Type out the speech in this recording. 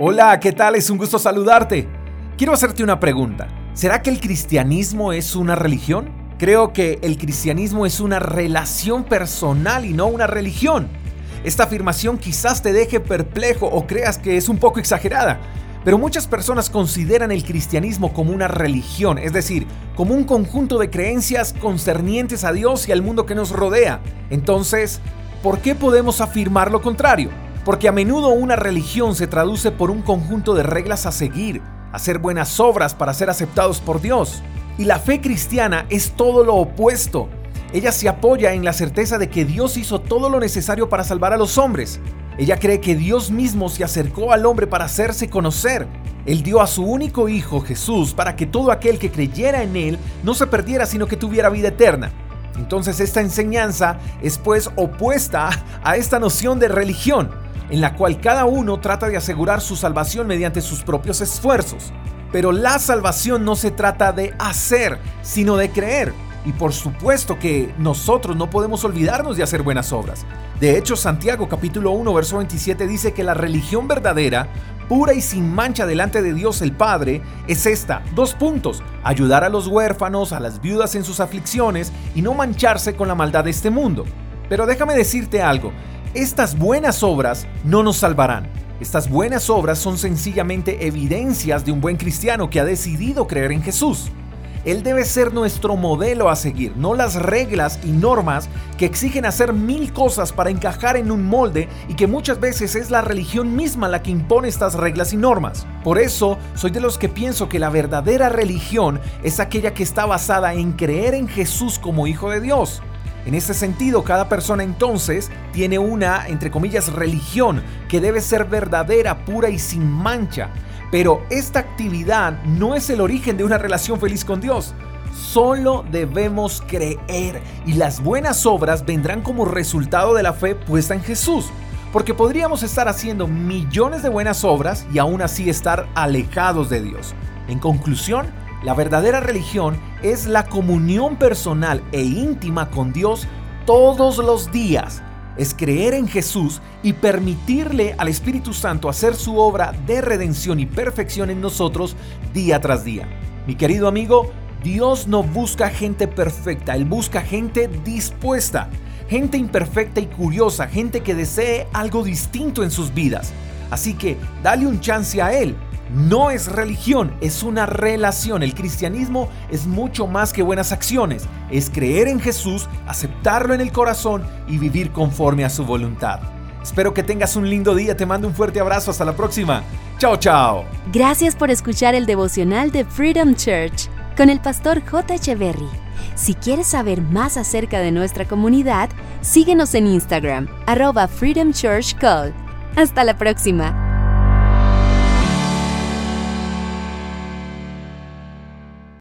Hola, ¿qué tal? Es un gusto saludarte. Quiero hacerte una pregunta. ¿Será que el cristianismo es una religión? Creo que el cristianismo es una relación personal y no una religión. Esta afirmación quizás te deje perplejo o creas que es un poco exagerada, pero muchas personas consideran el cristianismo como una religión, es decir, como un conjunto de creencias concernientes a Dios y al mundo que nos rodea. Entonces, ¿por qué podemos afirmar lo contrario? Porque a menudo una religión se traduce por un conjunto de reglas a seguir, hacer buenas obras para ser aceptados por Dios. Y la fe cristiana es todo lo opuesto. Ella se apoya en la certeza de que Dios hizo todo lo necesario para salvar a los hombres. Ella cree que Dios mismo se acercó al hombre para hacerse conocer. Él dio a su único Hijo Jesús para que todo aquel que creyera en Él no se perdiera sino que tuviera vida eterna. Entonces esta enseñanza es pues opuesta a esta noción de religión en la cual cada uno trata de asegurar su salvación mediante sus propios esfuerzos. Pero la salvación no se trata de hacer, sino de creer. Y por supuesto que nosotros no podemos olvidarnos de hacer buenas obras. De hecho, Santiago capítulo 1, verso 27 dice que la religión verdadera, pura y sin mancha delante de Dios el Padre, es esta. Dos puntos. Ayudar a los huérfanos, a las viudas en sus aflicciones y no mancharse con la maldad de este mundo. Pero déjame decirte algo, estas buenas obras no nos salvarán. Estas buenas obras son sencillamente evidencias de un buen cristiano que ha decidido creer en Jesús. Él debe ser nuestro modelo a seguir, no las reglas y normas que exigen hacer mil cosas para encajar en un molde y que muchas veces es la religión misma la que impone estas reglas y normas. Por eso, soy de los que pienso que la verdadera religión es aquella que está basada en creer en Jesús como Hijo de Dios. En ese sentido, cada persona entonces tiene una, entre comillas, religión que debe ser verdadera, pura y sin mancha. Pero esta actividad no es el origen de una relación feliz con Dios. Solo debemos creer y las buenas obras vendrán como resultado de la fe puesta en Jesús. Porque podríamos estar haciendo millones de buenas obras y aún así estar alejados de Dios. En conclusión, la verdadera religión es la comunión personal e íntima con Dios todos los días. Es creer en Jesús y permitirle al Espíritu Santo hacer su obra de redención y perfección en nosotros día tras día. Mi querido amigo, Dios no busca gente perfecta, Él busca gente dispuesta, gente imperfecta y curiosa, gente que desee algo distinto en sus vidas. Así que dale un chance a Él no es religión, es una relación. El cristianismo es mucho más que buenas acciones. Es creer en Jesús, aceptarlo en el corazón y vivir conforme a su voluntad. Espero que tengas un lindo día. Te mando un fuerte abrazo. Hasta la próxima. Chao, chao. Gracias por escuchar el devocional de Freedom Church con el pastor J. Echeverry. Si quieres saber más acerca de nuestra comunidad, síguenos en Instagram, arroba Freedom Church Call. Hasta la próxima.